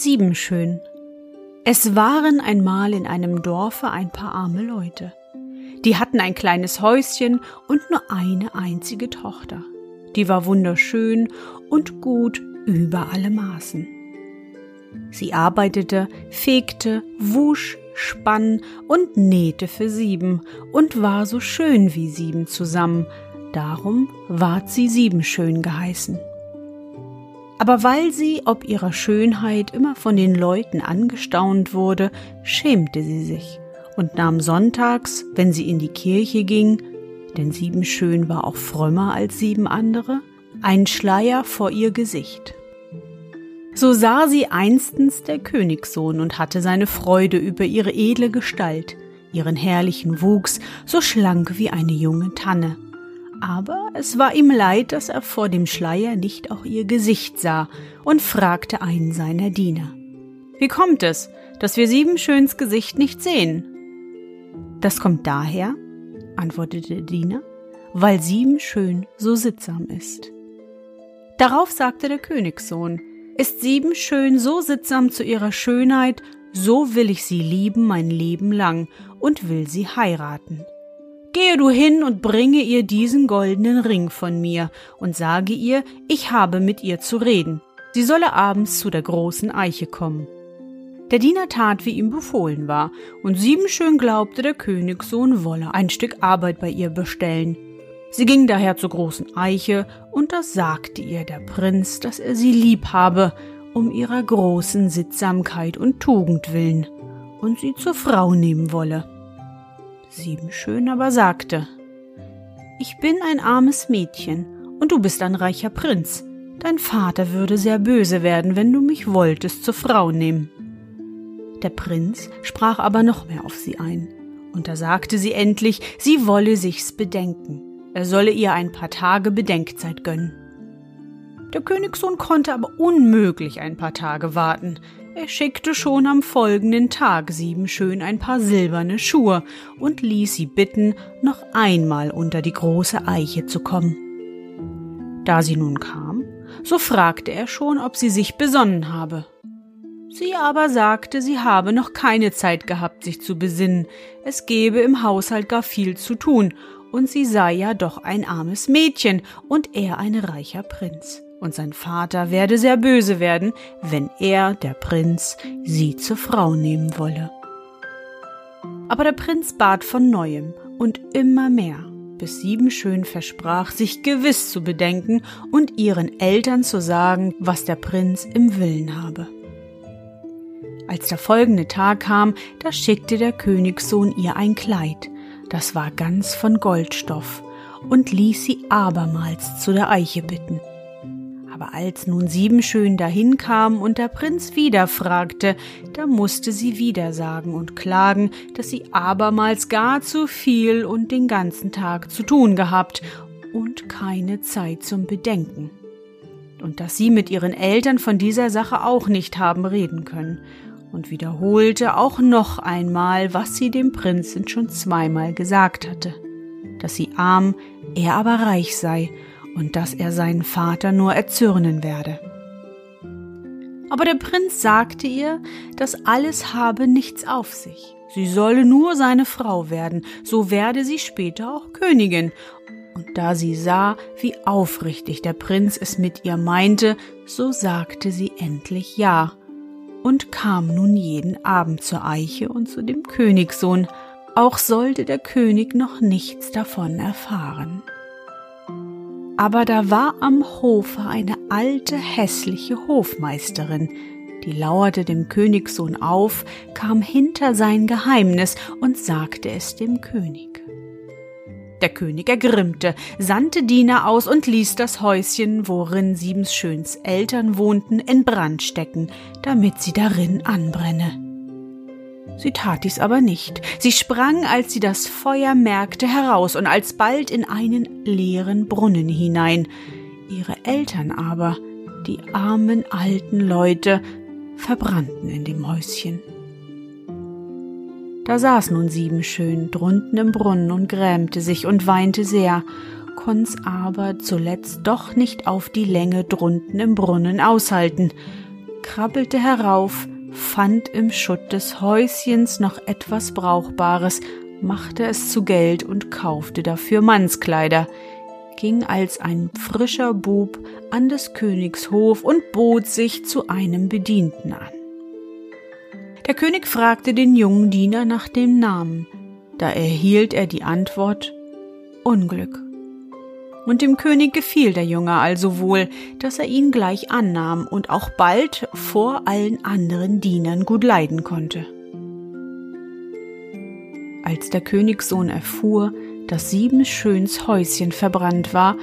Siebenschön. Es waren einmal in einem Dorfe ein paar arme Leute. Die hatten ein kleines Häuschen und nur eine einzige Tochter. Die war wunderschön und gut über alle Maßen. Sie arbeitete, fegte, wusch, spann und nähte für sieben und war so schön wie sieben zusammen, darum ward sie siebenschön geheißen. Aber weil sie ob ihrer Schönheit immer von den Leuten angestaunt wurde, schämte sie sich und nahm sonntags, wenn sie in die Kirche ging, denn Siebenschön war auch frömmer als sieben andere, einen Schleier vor ihr Gesicht. So sah sie einstens der Königssohn und hatte seine Freude über ihre edle Gestalt, ihren herrlichen Wuchs, so schlank wie eine junge Tanne. Aber es war ihm leid, dass er vor dem Schleier nicht auch ihr Gesicht sah und fragte einen seiner Diener. Wie kommt es, dass wir Siebenschöns Gesicht nicht sehen? Das kommt daher, antwortete der Diener, weil Siebenschön so sittsam ist. Darauf sagte der Königssohn, ist Siebenschön so sittsam zu ihrer Schönheit, so will ich sie lieben mein Leben lang und will sie heiraten. Gehe du hin und bringe ihr diesen goldenen Ring von mir und sage ihr, ich habe mit ihr zu reden. Sie solle abends zu der großen Eiche kommen. Der Diener tat, wie ihm befohlen war, und Siebenschön glaubte, der Königssohn wolle ein Stück Arbeit bei ihr bestellen. Sie ging daher zur großen Eiche, und da sagte ihr der Prinz, dass er sie lieb habe, um ihrer großen Sittsamkeit und Tugend willen, und sie zur Frau nehmen wolle. Siebenschön aber sagte, Ich bin ein armes Mädchen, und du bist ein reicher Prinz. Dein Vater würde sehr böse werden, wenn du mich wolltest zur Frau nehmen. Der Prinz sprach aber noch mehr auf sie ein, und da sagte sie endlich, sie wolle sich's bedenken, er solle ihr ein paar Tage Bedenkzeit gönnen. Der Königssohn konnte aber unmöglich ein paar Tage warten. Er schickte schon am folgenden Tag sieben schön ein paar silberne Schuhe und ließ sie bitten, noch einmal unter die große Eiche zu kommen. Da sie nun kam, so fragte er schon, ob sie sich besonnen habe. Sie aber sagte, sie habe noch keine Zeit gehabt, sich zu besinnen, es gebe im Haushalt gar viel zu tun, und sie sei ja doch ein armes Mädchen und er ein reicher Prinz, und sein Vater werde sehr böse werden, wenn er, der Prinz, sie zur Frau nehmen wolle. Aber der Prinz bat von neuem und immer mehr, bis Siebenschön versprach, sich gewiss zu bedenken und ihren Eltern zu sagen, was der Prinz im Willen habe. Als der folgende Tag kam, da schickte der Königssohn ihr ein Kleid, das war ganz von Goldstoff, und ließ sie abermals zu der Eiche bitten. Aber als nun Siebenschön dahin kam und der Prinz wieder fragte, da musste sie wieder sagen und klagen, dass sie abermals gar zu viel und den ganzen Tag zu tun gehabt und keine Zeit zum Bedenken. Und dass sie mit ihren Eltern von dieser Sache auch nicht haben reden können und wiederholte auch noch einmal, was sie dem Prinzen schon zweimal gesagt hatte, dass sie arm, er aber reich sei und dass er seinen Vater nur erzürnen werde. Aber der Prinz sagte ihr, das alles habe nichts auf sich. Sie solle nur seine Frau werden, so werde sie später auch Königin. Und da sie sah, wie aufrichtig der Prinz es mit ihr meinte, so sagte sie endlich Ja und kam nun jeden Abend zur Eiche und zu dem Königssohn, auch sollte der König noch nichts davon erfahren. Aber da war am Hofe eine alte hässliche Hofmeisterin, die lauerte dem Königssohn auf, kam hinter sein Geheimnis und sagte es dem König. Der König ergrimmte, sandte Diener aus und ließ das Häuschen, worin Siebensschöns Eltern wohnten, in Brand stecken, damit sie darin anbrenne. Sie tat dies aber nicht. Sie sprang, als sie das Feuer merkte, heraus und alsbald in einen leeren Brunnen hinein. Ihre Eltern aber, die armen alten Leute, verbrannten in dem Häuschen. Da saß nun Siebenschön drunten im Brunnen und grämte sich und weinte sehr, konnt's aber zuletzt doch nicht auf die Länge drunten im Brunnen aushalten, krabbelte herauf, fand im Schutt des Häuschens noch etwas Brauchbares, machte es zu Geld und kaufte dafür Mannskleider, ging als ein frischer Bub an des Königs Hof und bot sich zu einem Bedienten an. Der König fragte den jungen Diener nach dem Namen, da erhielt er die Antwort Unglück. Und dem König gefiel der Junge also wohl, dass er ihn gleich annahm und auch bald vor allen anderen Dienern gut leiden konnte. Als der Königssohn erfuhr, dass Siebenschöns Häuschen verbrannt war,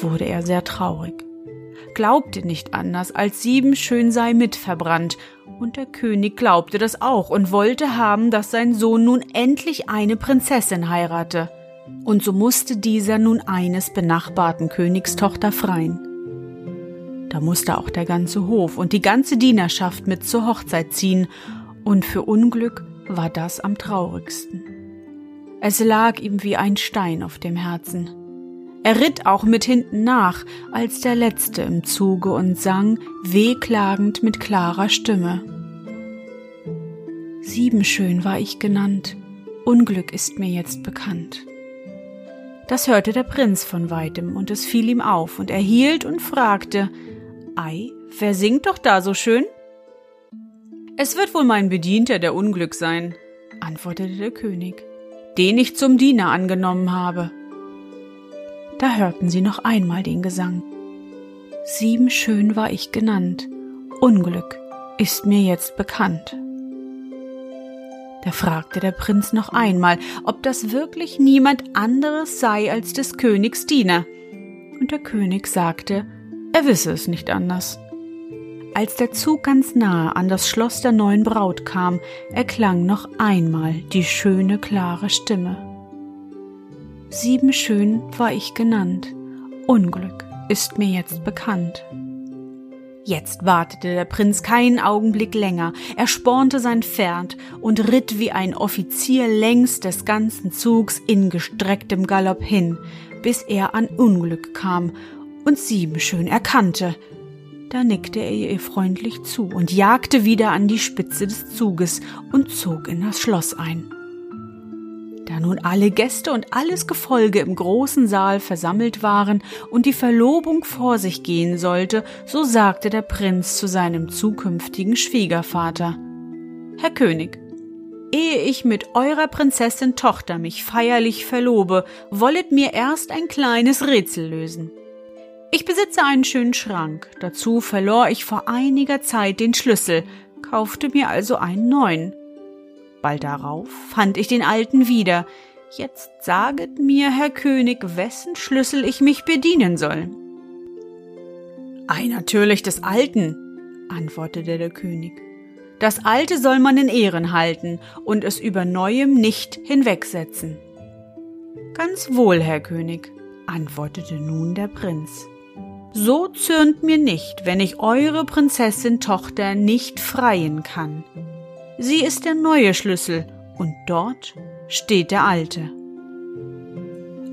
wurde er sehr traurig, glaubte nicht anders, als Siebenschön sei mitverbrannt, und der König glaubte das auch und wollte haben, dass sein Sohn nun endlich eine Prinzessin heirate und so musste dieser nun eines benachbarten Königstochter freien. Da musste auch der ganze Hof und die ganze Dienerschaft mit zur Hochzeit ziehen, und für Unglück war das am traurigsten. Es lag ihm wie ein Stein auf dem Herzen. Er ritt auch mit hinten nach, als der Letzte im Zuge und sang, wehklagend mit klarer Stimme. Siebenschön war ich genannt, Unglück ist mir jetzt bekannt. Das hörte der Prinz von weitem, und es fiel ihm auf, und er hielt und fragte Ei, wer singt doch da so schön? Es wird wohl mein Bedienter der Unglück sein, antwortete der König, den ich zum Diener angenommen habe. Da hörten sie noch einmal den Gesang. Sieben schön war ich genannt, Unglück ist mir jetzt bekannt. Da fragte der Prinz noch einmal, ob das wirklich niemand anderes sei als des Königs Diener. Und der König sagte, er wisse es nicht anders. Als der Zug ganz nahe an das Schloss der neuen Braut kam, erklang noch einmal die schöne, klare Stimme. Siebenschön war ich genannt, Unglück ist mir jetzt bekannt. Jetzt wartete der Prinz keinen Augenblick länger, er spornte sein Pferd und ritt wie ein Offizier längs des ganzen Zugs in gestrecktem Galopp hin, bis er an Unglück kam und Siebenschön erkannte. Da nickte er ihr freundlich zu und jagte wieder an die Spitze des Zuges und zog in das Schloss ein. Nun alle Gäste und alles Gefolge im großen Saal versammelt waren und die Verlobung vor sich gehen sollte, so sagte der Prinz zu seinem zukünftigen Schwiegervater Herr König, ehe ich mit eurer Prinzessin Tochter mich feierlich verlobe, wollet mir erst ein kleines Rätsel lösen. Ich besitze einen schönen Schrank, dazu verlor ich vor einiger Zeit den Schlüssel, kaufte mir also einen neuen. Bald darauf fand ich den alten wieder. Jetzt saget mir, Herr König, wessen Schlüssel ich mich bedienen soll. Ei, natürlich des Alten, antwortete der König. Das Alte soll man in Ehren halten und es über Neuem nicht hinwegsetzen. Ganz wohl, Herr König, antwortete nun der Prinz. So zürnt mir nicht, wenn ich eure Prinzessin Tochter nicht freien kann. Sie ist der neue Schlüssel und dort steht der alte.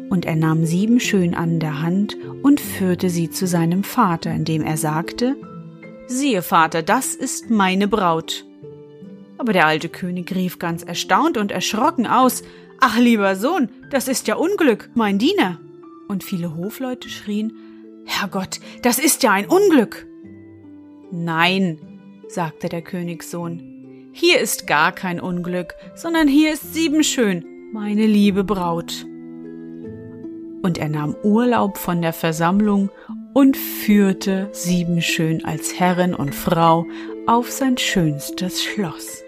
Und er nahm sieben schön an der Hand und führte sie zu seinem Vater, indem er sagte, Siehe, Vater, das ist meine Braut. Aber der alte König rief ganz erstaunt und erschrocken aus, Ach, lieber Sohn, das ist ja Unglück, mein Diener. Und viele Hofleute schrien, Herrgott, das ist ja ein Unglück. Nein, sagte der Königssohn. Hier ist gar kein Unglück, sondern hier ist Siebenschön, meine liebe Braut. Und er nahm Urlaub von der Versammlung und führte Siebenschön als Herrin und Frau auf sein schönstes Schloss.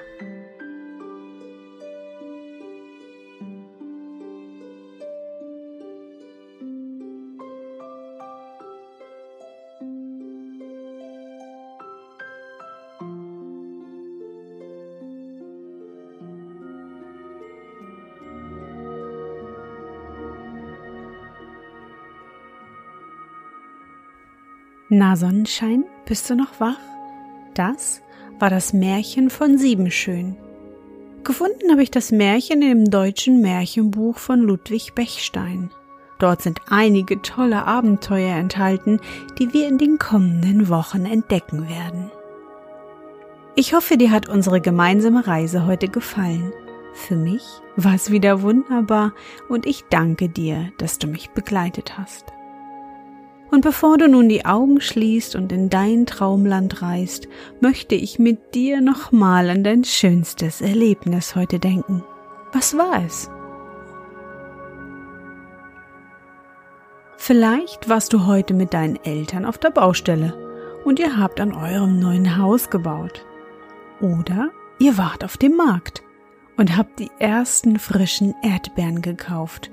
Na Sonnenschein, bist du noch wach? Das war das Märchen von Siebenschön. Gefunden habe ich das Märchen im deutschen Märchenbuch von Ludwig Bechstein. Dort sind einige tolle Abenteuer enthalten, die wir in den kommenden Wochen entdecken werden. Ich hoffe, dir hat unsere gemeinsame Reise heute gefallen. Für mich war es wieder wunderbar und ich danke dir, dass du mich begleitet hast. Und bevor du nun die Augen schließt und in dein Traumland reist, möchte ich mit dir nochmal an dein schönstes Erlebnis heute denken. Was war es? Vielleicht warst du heute mit deinen Eltern auf der Baustelle und ihr habt an eurem neuen Haus gebaut. Oder ihr wart auf dem Markt und habt die ersten frischen Erdbeeren gekauft.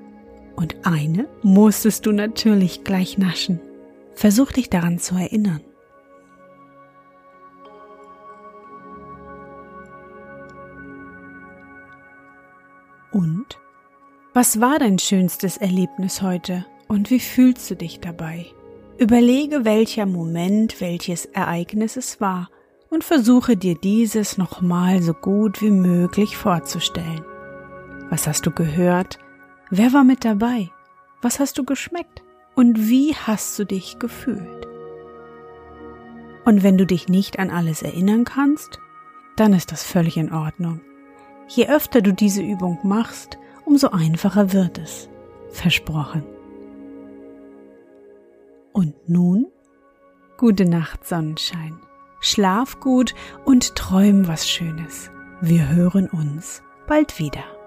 Und eine musstest du natürlich gleich naschen. Versuch dich daran zu erinnern. Und? Was war dein schönstes Erlebnis heute und wie fühlst du dich dabei? Überlege, welcher Moment, welches Ereignis es war und versuche dir dieses nochmal so gut wie möglich vorzustellen. Was hast du gehört? Wer war mit dabei? Was hast du geschmeckt? Und wie hast du dich gefühlt? Und wenn du dich nicht an alles erinnern kannst, dann ist das völlig in Ordnung. Je öfter du diese Übung machst, umso einfacher wird es. Versprochen. Und nun? Gute Nacht, Sonnenschein. Schlaf gut und träum was Schönes. Wir hören uns bald wieder.